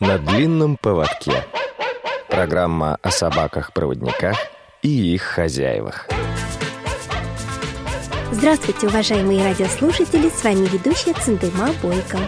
на длинном поводке. Программа о собаках-проводниках и их хозяевах. Здравствуйте, уважаемые радиослушатели! С вами ведущая Циндыма Бойко.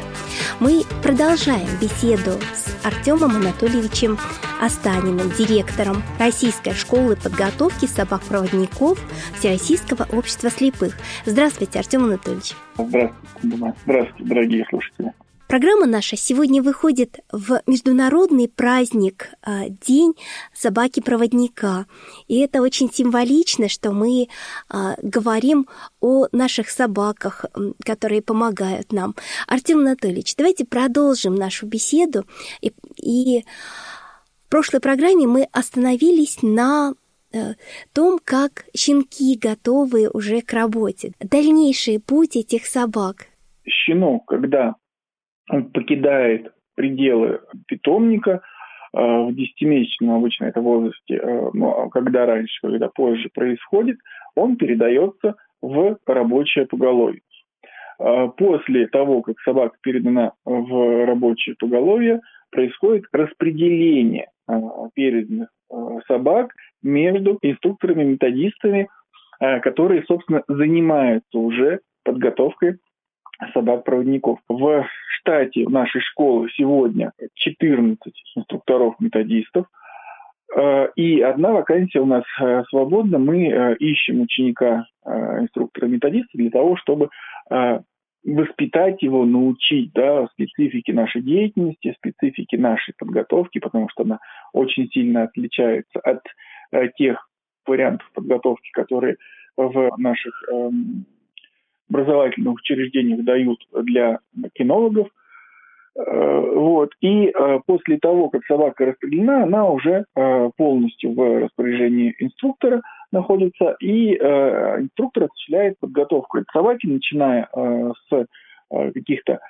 Мы продолжаем беседу с Артемом Анатольевичем Останиным, директором Российской школы подготовки собак-проводников Всероссийского общества слепых. Здравствуйте, Артем Анатольевич. Здравствуйте, Здравствуйте, дорогие слушатели. Программа наша сегодня выходит в международный праздник а, День собаки-проводника. И это очень символично, что мы а, говорим о наших собаках, которые помогают нам. Артем Анатольевич, давайте продолжим нашу беседу. И, и в прошлой программе мы остановились на э, том, как щенки готовы уже к работе. Дальнейший путь этих собак. Щенок, когда он покидает пределы питомника, э, в 10-месячном обычно это возрасте, э, ну, а когда раньше, когда позже происходит, он передается в рабочее поголовье. Э, после того, как собака передана в рабочее поголовье, происходит распределение переданных собак между инструкторами-методистами, которые, собственно, занимаются уже подготовкой собак-проводников. В штате нашей школы сегодня 14 инструкторов-методистов, э, и одна вакансия у нас э, свободна. Мы э, ищем ученика инструктора-методиста для того, чтобы воспитать его, научить да, специфике нашей деятельности, специфике нашей подготовки, потому что она очень сильно отличается от тех вариантов подготовки, которые в наших эм, образовательных учреждениях дают для кинологов. Э, вот. И э, после того, как собака распределена, она уже э, полностью в распоряжении инструктора находится, и инструктор осуществляет подготовку этой собаки, начиная с каких-то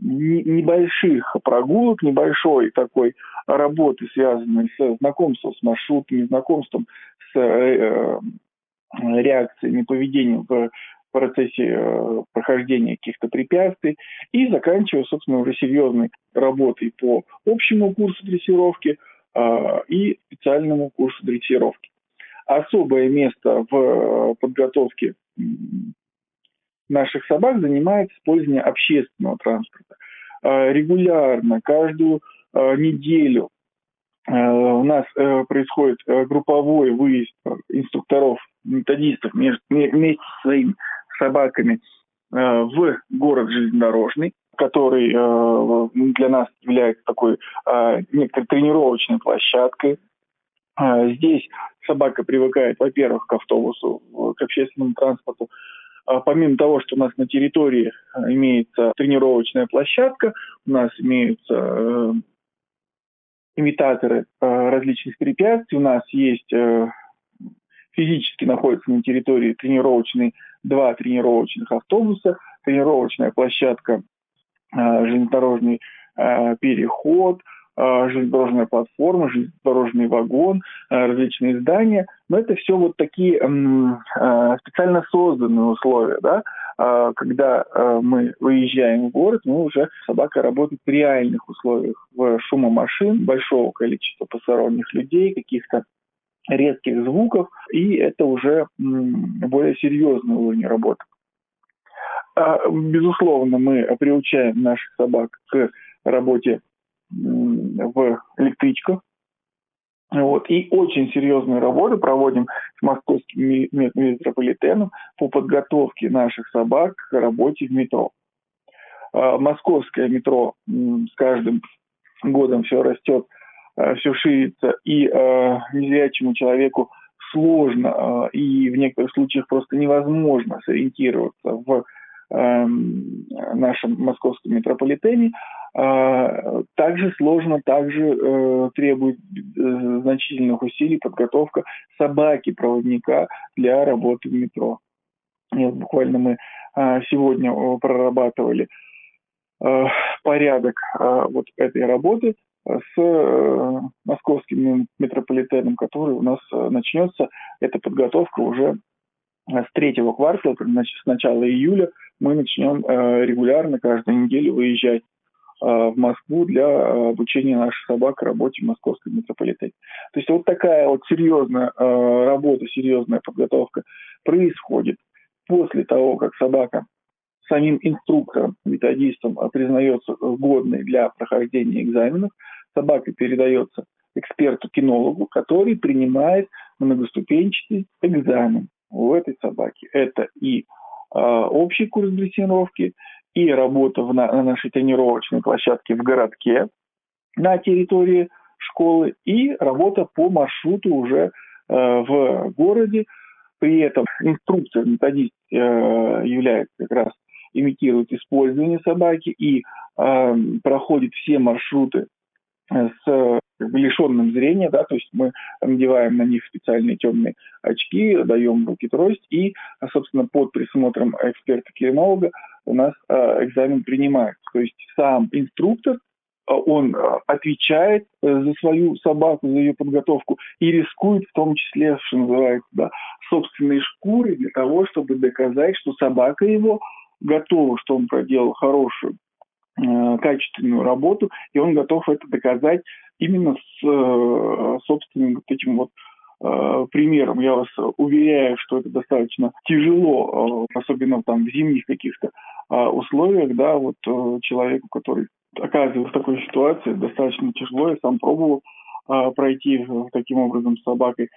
небольших прогулок, небольшой такой работы, связанной с знакомством с маршрутами, знакомством с реакциями, поведением в процессе э, прохождения каких-то препятствий и заканчивая, собственно, уже серьезной работой по общему курсу дрессировки э, и специальному курсу дрессировки. Особое место в э, подготовке наших собак занимает использование общественного транспорта. Регулярно, каждую неделю у нас происходит групповой выезд инструкторов, методистов вместе со своими собаками э, в город железнодорожный, который э, для нас является такой э, некоторой тренировочной площадкой. Здесь собака привыкает, во-первых, к автобусу, к общественному транспорту. Помимо того, что у нас на территории имеется тренировочная площадка, у нас имеются имитаторы различных препятствий, у нас есть физически находится на территории тренировочной два тренировочных автобуса, тренировочная площадка, э, железнодорожный э, переход, э, железнодорожная платформа, железнодорожный вагон, различные здания. Но это все вот такие специально созданные условия, да, когда мы выезжаем в город, мы уже собака работает в реальных условиях, в шума машин, большого количества посторонних людей, каких-то резких звуков, и это уже более серьезный уровень работы. А, безусловно, мы приучаем наших собак к работе в электричках. Вот. И очень серьезную работу проводим с московским метрополитеном по подготовке наших собак к работе в метро. А, московское метро с каждым годом все растет все ширится, и э, незрячему человеку сложно э, и в некоторых случаях просто невозможно сориентироваться в э, нашем московском метрополитене, э, также сложно, также э, требует э, значительных усилий подготовка собаки-проводника для работы в метро. И буквально мы э, сегодня прорабатывали э, порядок э, вот этой работы с э, московским метрополитеном, который у нас э, начнется. Эта подготовка уже с третьего квартала, значит, с начала июля мы начнем э, регулярно каждую неделю выезжать в Москву для обучения наших собак работе в московской метрополитене. То есть вот такая вот серьезная работа, серьезная подготовка происходит после того, как собака самим инструктором, методистом признается годной для прохождения экзаменов, собака передается эксперту-кинологу, который принимает многоступенчатый экзамен у этой собаки. Это и э, общий курс дрессировки, и работа в, на, на нашей тренировочной площадке в городке на территории школы, и работа по маршруту уже э, в городе. При этом инструкция методист э, является как раз имитирует использование собаки и э, проходит все маршруты с как бы, лишенным зрения, да, то есть мы надеваем на них специальные темные очки, даем руки трость и, собственно, под присмотром эксперта-кинолога у нас э, экзамен принимается. То есть сам инструктор, э, он э, отвечает за свою собаку, за ее подготовку и рискует в том числе, что называется, да, собственной шкурой для того, чтобы доказать, что собака его готова, что он проделал хорошую качественную работу, и он готов это доказать именно с э, собственным вот этим вот э, примером. Я вас уверяю, что это достаточно тяжело, особенно там в зимних каких-то условиях, да, вот человеку, который оказывается в такой ситуации, достаточно тяжело. Я сам пробовал пройти таким образом с собакой,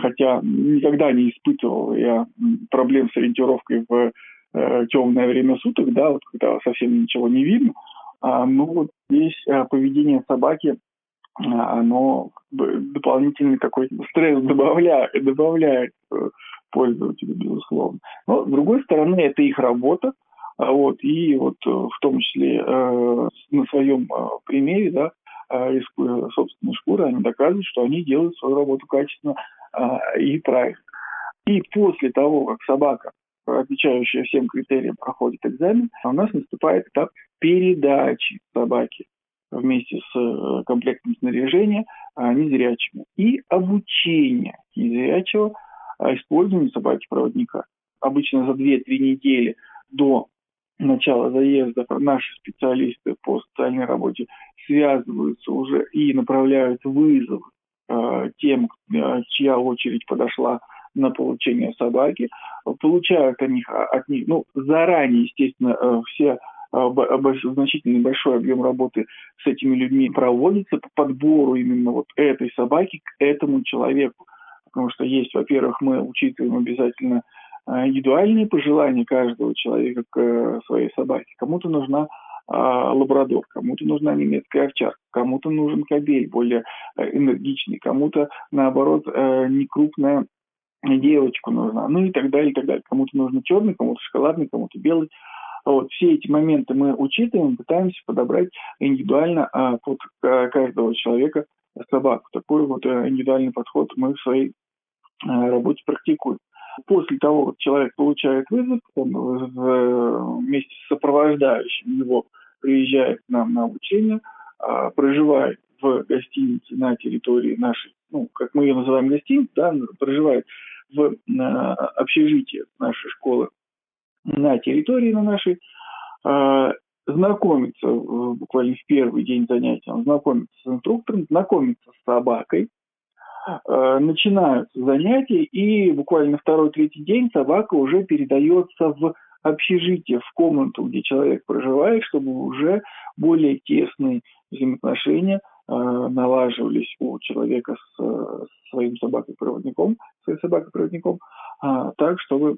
хотя никогда не испытывал я проблем с ориентировкой в э, темное время суток, да, вот когда совсем ничего не видно, а, ну вот здесь а, поведение собаки а, оно дополнительный такой стресс добавляет, добавляет э, пользователю, безусловно. Но, с другой стороны, это их работа, а вот, и вот в том числе э, на своем примере, да, рискуя собственной шкурой, они доказывают, что они делают свою работу качественно э, и правильно. И после того, как собака отвечающая всем критериям, проходит экзамен, а у нас наступает этап передачи собаки вместе с э, комплектом снаряжения а, незрячему и обучение незрячего использованию собаки-проводника. Обычно за 2-3 недели до начала заезда наши специалисты по социальной работе связываются уже и направляют вызов э, тем, чья очередь подошла на получение собаки, получают от них, от них ну, заранее, естественно, э, все э, значительный большой объем работы с этими людьми проводится по подбору именно вот этой собаки к этому человеку. Потому что есть, во-первых, мы учитываем обязательно э, индивидуальные пожелания каждого человека к своей собаке. Кому-то нужна лабрадор, кому-то нужна немецкая овчарка, кому-то нужен кобель более энергичный, кому-то, наоборот, не девочку нужна, ну и так далее, и так далее. Кому-то нужно черный, кому-то шоколадный, кому-то белый. Вот, все эти моменты мы учитываем, пытаемся подобрать индивидуально а, под а, каждого человека собаку. Такой вот а, индивидуальный подход мы в своей а, работе практикуем. После того, как человек получает вызов, он вместе с сопровождающим его приезжает к нам на обучение, а, проживает в гостинице на территории нашей, ну, как мы ее называем гостиницей, да, проживает в общежитие нашей школы на территории на нашей, а, знакомиться буквально в первый день занятия, он знакомится с инструктором, знакомится с собакой, а, начинаются занятия, и буквально второй-третий день собака уже передается в общежитие, в комнату, где человек проживает, чтобы уже более тесные взаимоотношения – Э, налаживались у человека с своим собакой-проводником, своей собакой-проводником, а, так, чтобы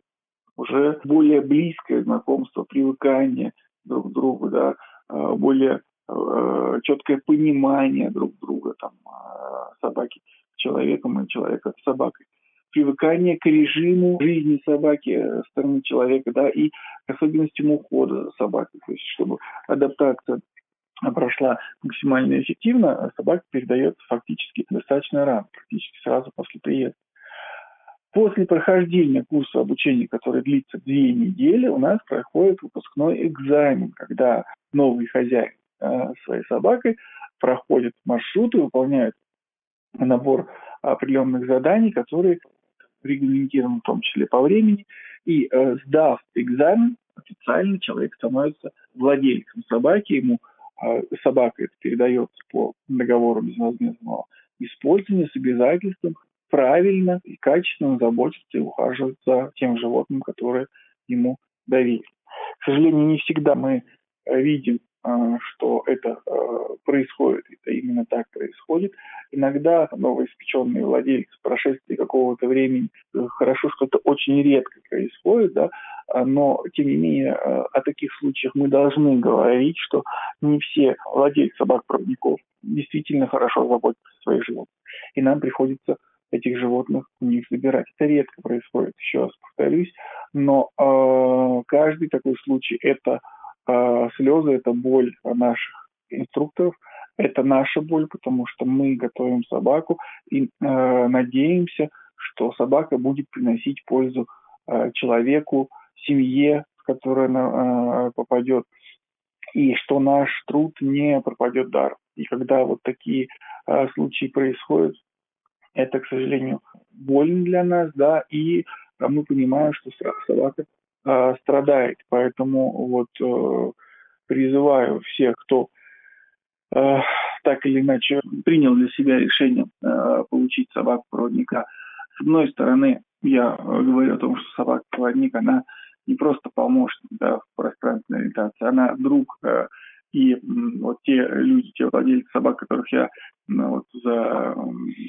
уже более близкое знакомство, привыкание друг к другу, да, а, более э, четкое понимание друг друга, там, а, собаки человеком и человека с собакой привыкание к режиму жизни собаки со стороны человека, да, и к особенностям ухода за собакой, то есть чтобы адаптация прошла максимально эффективно, а собака передается фактически достаточно рано, практически сразу после приезда. После прохождения курса обучения, который длится две недели, у нас проходит выпускной экзамен, когда новый хозяин э, своей собакой проходит маршруты, выполняет набор определенных заданий, которые регламентированы в том числе по времени. И э, сдав экзамен, официально человек становится владельцем собаки, ему собака это передается по договору безвозмездного использования с обязательством правильно и качественно заботиться и ухаживать за тем животным, которое ему доверили. К сожалению, не всегда мы видим а, что это а, происходит, это именно так происходит. Иногда новоиспеченные владельцы прошествии какого-то времени, э, хорошо, что это очень редко происходит, да, а, но тем не менее о таких случаях мы должны говорить, что не все владельцы собак-проводников действительно хорошо заботятся о своих животных. И нам приходится этих животных у них забирать. Это редко происходит, еще раз повторюсь, но э, каждый такой случай это а слезы – это боль наших инструкторов, это наша боль, потому что мы готовим собаку и э, надеемся, что собака будет приносить пользу э, человеку, семье, в которую она э, попадет, и что наш труд не пропадет дар. И когда вот такие э, случаи происходят, это, к сожалению, больно для нас, да, и мы понимаем, что собака э, страдает. Поэтому вот э, призываю всех, кто э, так или иначе принял для себя решение э, получить собаку-проводника. С одной стороны, я говорю о том, что собака-проводник, она не просто помощник да, в пространственной ориентации, она друг э, и вот те люди, те владельцы собак, которых я вот, за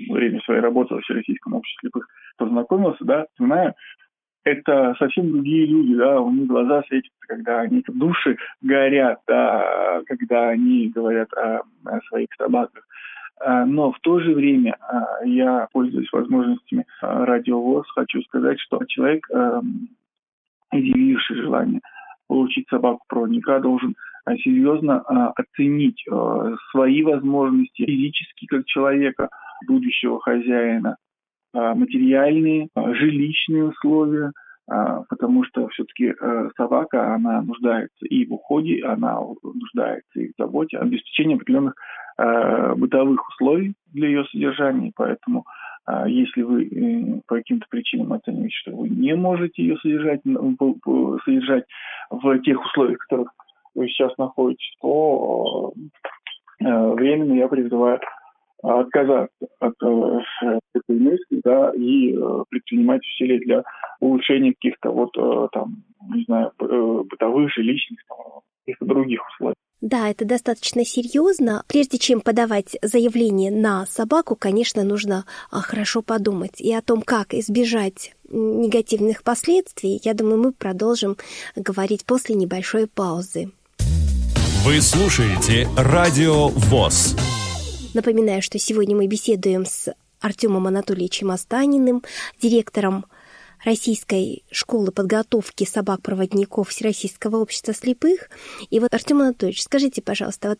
время своей работы в Всероссийском обществе слепых познакомился, да, знаю, это совсем другие люди, да, у них глаза светятся, когда они души горят, да, когда они говорят о, о своих собаках. А, но в то же время а, я, пользуясь возможностями а, радиовоз, хочу сказать, что человек, изъявивший желание получить собаку-проводника, должен серьезно оценить свои возможности физически как человека, будущего хозяина, а, материальные, а, жилищные условия, а, потому что все-таки собака, она нуждается и в уходе, она нуждается и в заботе, обеспечении определенных бытовых условий для ее содержания, поэтому если вы э, по каким-то причинам оцениваете, что вы не можете ее содержать, содержать в тех условиях, в которых вы сейчас находитесь, то э, временно я призываю отказаться от э, этой мысли, да, и э, предпринимать усилия для улучшения каких-то вот э, там, не знаю, э, бытовых, жилищных, каких-то других условий. Да, это достаточно серьезно. Прежде чем подавать заявление на собаку, конечно, нужно а, хорошо подумать и о том, как избежать негативных последствий. Я думаю, мы продолжим говорить после небольшой паузы. Вы слушаете Радио ВОЗ. Напоминаю, что сегодня мы беседуем с Артемом Анатольевичем Останиным, директором Российской школы подготовки собак-проводников Всероссийского общества слепых. И вот, Артем Анатольевич, скажите, пожалуйста, вот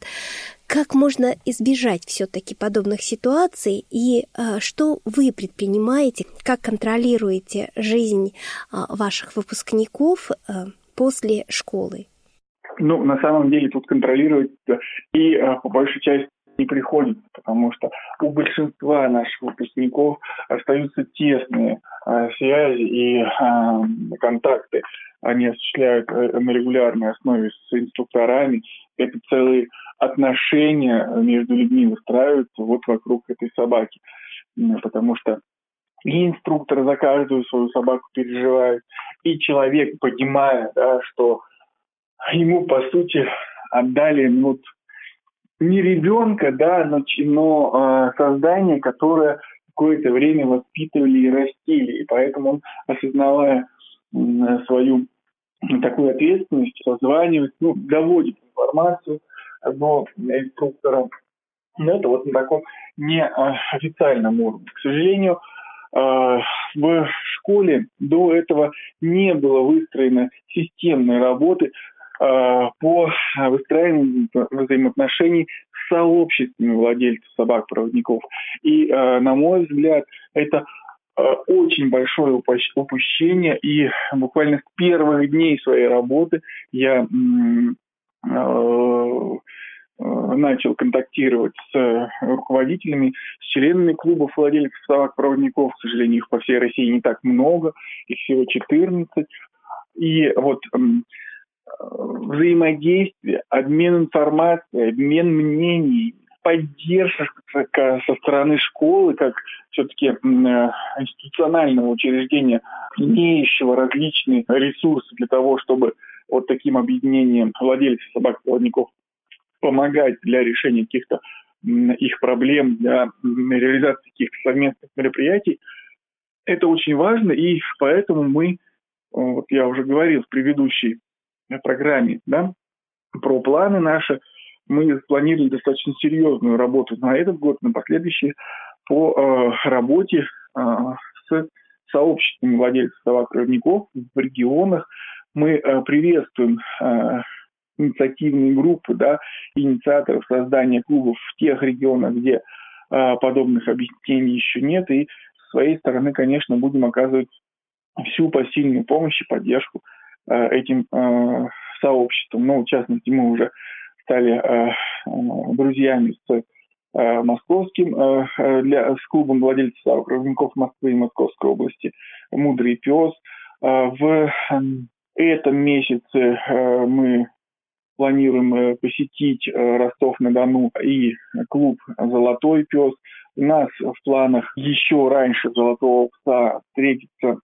как можно избежать все-таки подобных ситуаций и э, что вы предпринимаете, как контролируете жизнь э, ваших выпускников э, после школы? Ну, на самом деле тут контролировать и по большей части не приходится, потому что у большинства наших выпускников остаются тесные э, связи и э, контакты. Они осуществляют э, на регулярной основе с инструкторами. Это целые отношения между людьми выстраиваются вот вокруг этой собаки. Потому что и инструктор за каждую свою собаку переживает, и человек, понимая, да, что ему, по сути, отдали ну, не ребенка, да, но, но э, создание, которое какое-то время воспитывали и растили. И поэтому он, осознавая э, свою такую ответственность, созванивает, ну, доводит информацию одного инструктора. Но это вот на таком неофициальном уровне. К сожалению, в школе до этого не было выстроено системной работы по выстраиванию взаимоотношений с сообществами владельцев собак-проводников. И, э, на мой взгляд, это э, очень большое упущение, и буквально с первых дней своей работы я начал контактировать с руководителями, с членами клубов владельцев собак-проводников. К сожалению, их по всей России не так много, их всего 14. И вот взаимодействие, обмен информацией, обмен мнений, поддержка со стороны школы, как все-таки институционального учреждения, имеющего различные ресурсы для того, чтобы вот таким объединением владельцев собак-проводников помогать для решения каких-то их проблем, для реализации каких-то совместных мероприятий. Это очень важно, и поэтому мы, вот я уже говорил в предыдущей программе, да, про планы наши, мы планировали достаточно серьезную работу на этот год, на последующие, по э, работе э, с сообществами владельцев собак-проводников в регионах. Мы э, приветствуем э, инициативные группы, да, инициаторов создания клубов в тех регионах, где э, подобных объединений еще нет. И с своей стороны, конечно, будем оказывать всю посильную помощь и поддержку э, этим э, сообществам. Ну, в частности, мы уже стали э, э, друзьями с э, московским, э, для, с клубом владельцев окружников Москвы и Московской области «Мудрый пес». Э, в этом месяце э, мы планируем э, посетить э, Ростов-на-Дону и клуб «Золотой пес». У нас в планах еще раньше «Золотого пса» встретиться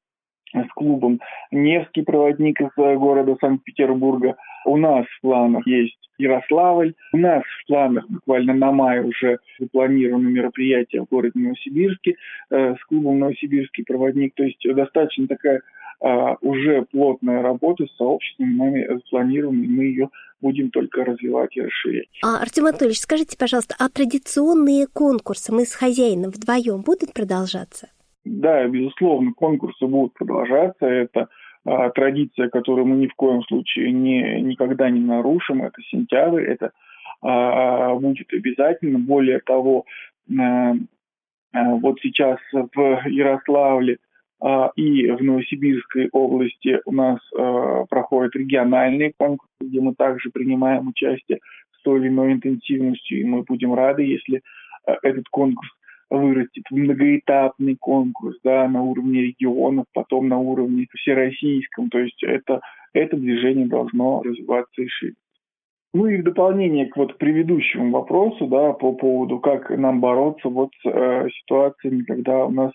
с клубом «Невский проводник» из города Санкт-Петербурга. У нас в планах есть Ярославль. У нас в планах буквально на май уже запланировано мероприятие в городе Новосибирске э, с клубом «Новосибирский проводник». То есть достаточно такая э, уже плотная работа с сообществом нами запланирована, и мы ее будем только развивать и расширять. А, Артем Анатольевич, скажите, пожалуйста, а традиционные конкурсы мы с хозяином вдвоем будут продолжаться? Да, безусловно, конкурсы будут продолжаться. Это а, традиция, которую мы ни в коем случае не, никогда не нарушим. Это сентябрь, это а, будет обязательно. Более того, а, а, вот сейчас в Ярославле а, и в Новосибирской области у нас а, проходят региональные конкурсы, где мы также принимаем участие с той или иной интенсивностью, и мы будем рады, если этот конкурс вырастет в многоэтапный конкурс да, на уровне регионов, потом на уровне всероссийском. То есть это, это движение должно развиваться и шире. Ну и в дополнение к вот предыдущему вопросу, да, по поводу, как нам бороться вот с э, ситуациями, когда у нас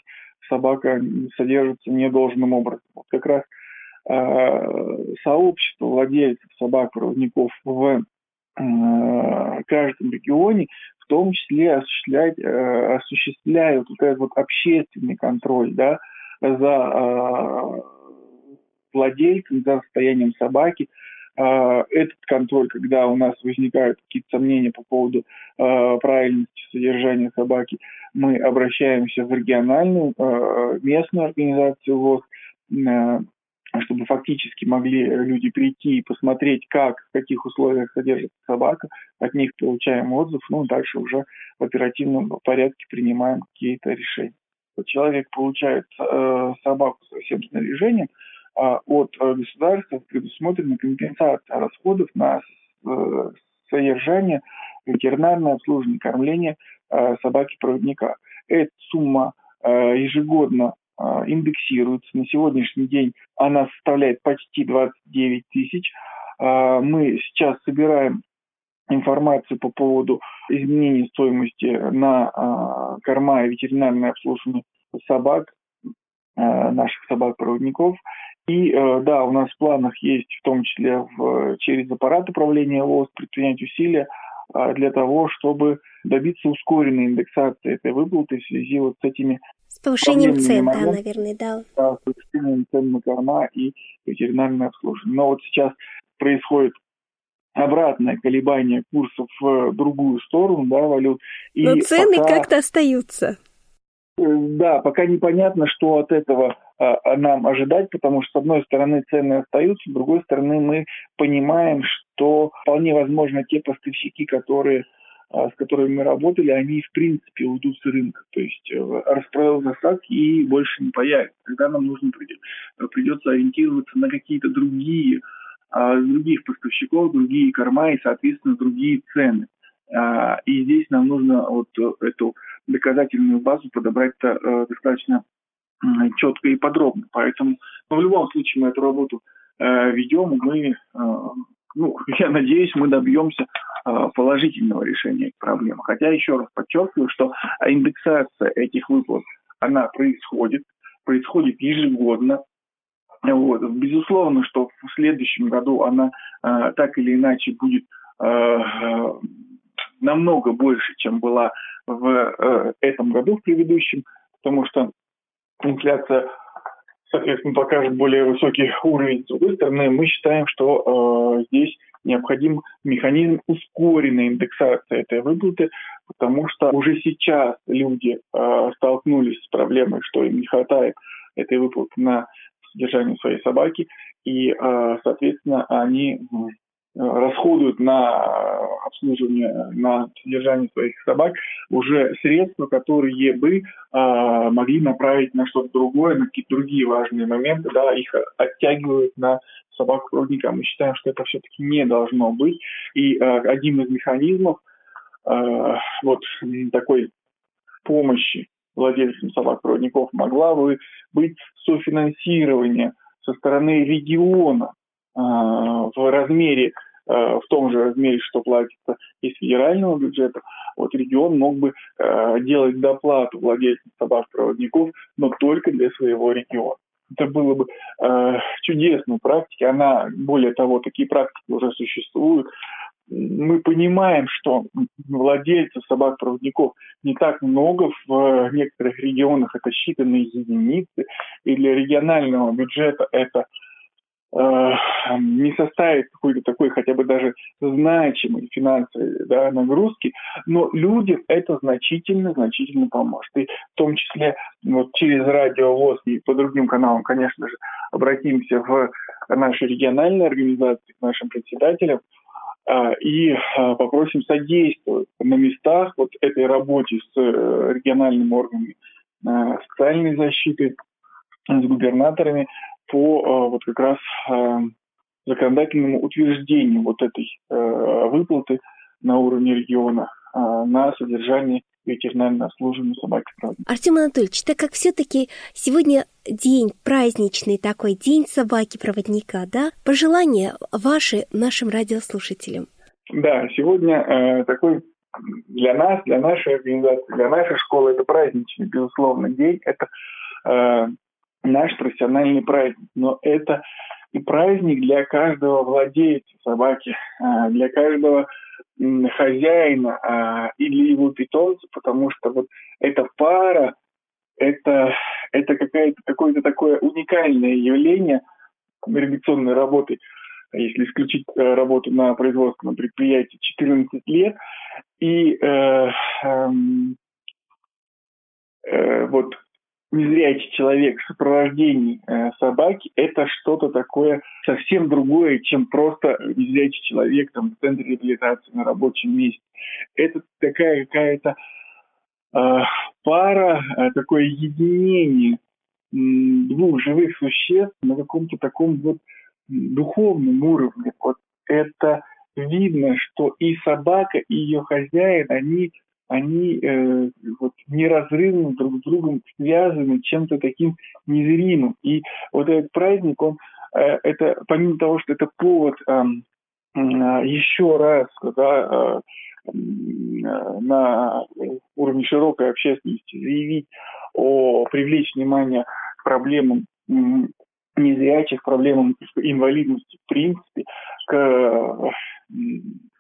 собака содержится недолжным образом. Вот как раз э, сообщество владельцев собак-проводников в э, каждом регионе в том числе осуществлять, э, осуществляют вот этот вот общественный контроль да, за э, владельцем, за состоянием собаки. Этот контроль, когда у нас возникают какие-то сомнения по поводу правильности содержания собаки, мы обращаемся в региональную, местную организацию ВОЗ, чтобы фактически могли люди прийти и посмотреть, как, в каких условиях содержится собака, от них получаем отзыв, ну, дальше уже в оперативном порядке принимаем какие-то решения. Человек получает э, собаку со всем снаряжением, а от э, государства предусмотрена компенсация расходов на э, содержание, ветеринарное обслуживание, кормление э, собаки-проводника. Эта сумма э, ежегодно индексируется. На сегодняшний день она составляет почти 29 тысяч. А, мы сейчас собираем информацию по поводу изменения стоимости на а, корма и ветеринарное обслуживание собак, наших собак-проводников. И да, у нас в планах есть в том числе в, через аппарат управления ВОЗ предпринять усилия для того, чтобы добиться ускоренной индексации этой выплаты в связи вот с этими с повышением цен, момент, да, наверное, да. Да, с повышением цен на корма и ветеринарное обслуживание. Но вот сейчас происходит обратное колебание курсов в другую сторону, да, валют. И Но цены пока, как-то остаются. Э, да, пока непонятно, что от этого а, нам ожидать, потому что, с одной стороны, цены остаются, с другой стороны, мы понимаем, что вполне возможно те поставщики, которые а, с которыми мы работали, они в принципе уйдут с рынка. То есть э, распродал засадки и больше не появится. Тогда нам нужно придется ориентироваться на какие-то другие, а, других поставщиков, другие корма и, соответственно, другие цены. А, и здесь нам нужно вот эту доказательную базу подобрать э, достаточно четко и подробно. Поэтому ну, в любом случае мы эту работу ведем мы, ну, я надеюсь, мы добьемся положительного решения проблемы. Хотя еще раз подчеркиваю, что индексация этих выплат, она происходит, происходит ежегодно. Вот. Безусловно, что в следующем году она э, так или иначе будет э, намного больше, чем была в э, этом году, в предыдущем, потому что инфляция, соответственно, покажет более высокий уровень. С другой стороны, мы считаем, что э, здесь необходим механизм ускоренной индексации этой выплаты, потому что уже сейчас люди э, столкнулись с проблемой, что им не хватает этой выплаты на содержание своей собаки, и, э, соответственно, они расходуют на обслуживание, на содержание своих собак уже средства, которые бы а, могли направить на что-то другое, на какие-то другие важные моменты, да, их оттягивают на собаку проводника. Мы считаем, что это все-таки не должно быть. И а, один из механизмов а, вот такой помощи владельцам собак-проводников могла бы быть софинансирование со стороны региона а, в размере Э, в том же размере, что платится из федерального бюджета, вот регион мог бы э, делать доплату владельцам собак-проводников, но только для своего региона. Это было бы э, чудесной практикой. Она, более того, такие практики уже существуют. Мы понимаем, что владельцев собак-проводников не так много в некоторых регионах, это считанные единицы, и для регионального бюджета это Э, не составит какой-то такой хотя бы даже значимой финансовой да, нагрузки, но людям это значительно-значительно поможет. И в том числе вот через радиовоз и по другим каналам, конечно же, обратимся в наши региональные организации, к нашим председателям, э, и э, попросим содействовать на местах вот этой работе с региональными органами социальной защиты, с губернаторами, по э, вот как раз э, законодательному утверждению вот этой э, выплаты на уровне региона на содержание ветеринарно обслуживания собаки. Артем Анатольевич, так как все-таки сегодня день праздничный такой, день собаки-проводника, да? Пожелания ваши нашим радиослушателям? Да, сегодня э, такой для нас, для нашей организации, для нашей школы это праздничный, безусловно, день. Это э, наш профессиональный праздник. Но это и праздник для каждого владельца собаки, а, для каждого хозяина а, и для его питомца, потому что вот эта пара, это, это какое-то какое-то такое уникальное явление редакционной работы, если исключить э, работу на производственном предприятии 14 лет. И э, э, э, вот незрячий человек в сопровождении э, собаки – это что-то такое совсем другое, чем просто незрячий человек там, в центре реабилитации на рабочем месте. Это такая какая-то э, пара, э, такое единение двух живых существ на каком-то таком вот духовном уровне. Вот это видно, что и собака, и ее хозяин, они они э, вот неразрывно друг с другом связаны чем-то таким незримым. И вот этот праздник, он э, это помимо того, что это повод э, э, еще раз да, э, на уровне широкой общественности заявить о привлечь внимание к проблемам незрячих, проблемам инвалидности в принципе, к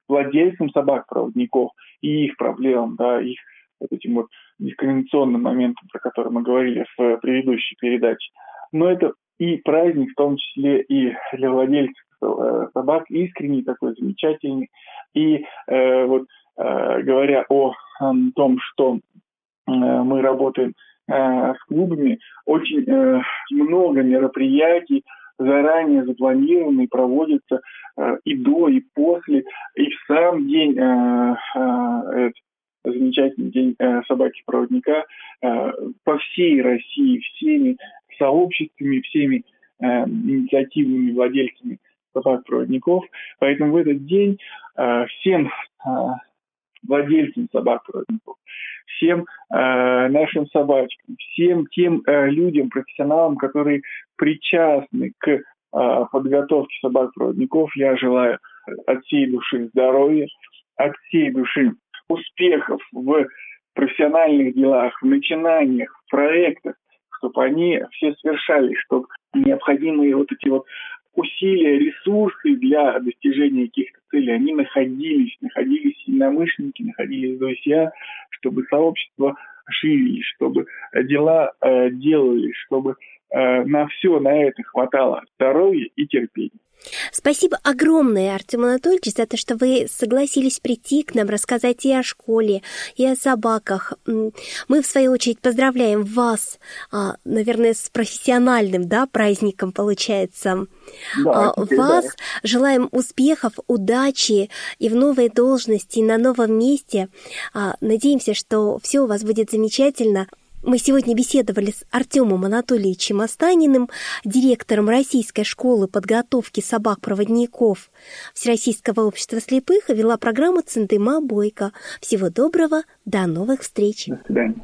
владельцам собак-проводников и их проблемам, да, их вот этим вот дискриминационным моментом, про который мы говорили в предыдущей передаче. Но это и праздник, в том числе и для владельцев э, собак, искренний такой, замечательный. И э, вот э, говоря о э, том, что э, мы работаем э, с клубами, очень э, много мероприятий, заранее запланированы и проводятся э, и до, и после, и в сам день, э, э, замечательный день собаки-проводника по всей России, всеми сообществами, всеми инициативными владельцами собак-проводников. Поэтому в этот день всем владельцам собак-проводников, всем э, нашим собачкам, всем тем э, людям, профессионалам, которые причастны к подготовки собак-проводников я желаю от всей души здоровья, от всей души успехов в профессиональных делах, в начинаниях, в проектах, чтобы они все совершались, чтобы необходимые вот эти вот усилия, ресурсы для достижения каких-то целей, они находились, находились единомышленники, находились друзья, чтобы сообщество ширились, чтобы дела э, делались, чтобы на все на это хватало здоровья и терпения. Спасибо огромное, Артем Анатольевич, за то, что вы согласились прийти к нам, рассказать и о школе, и о собаках. Мы, в свою очередь, поздравляем вас, а, наверное, с профессиональным да, праздником, получается. Да, а, вас да. желаем успехов, удачи и в новой должности, и на новом месте. А, надеемся, что все у вас будет замечательно. Мы сегодня беседовали с Артемом Анатольевичем Останиным, директором Российской школы подготовки собак-проводников Всероссийского общества слепых, и вела программу Центыма Бойко. Всего доброго, до новых встреч. До свидания.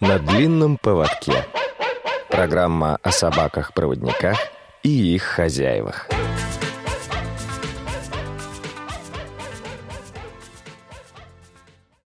На длинном поводке. Программа о собаках-проводниках и их хозяевах.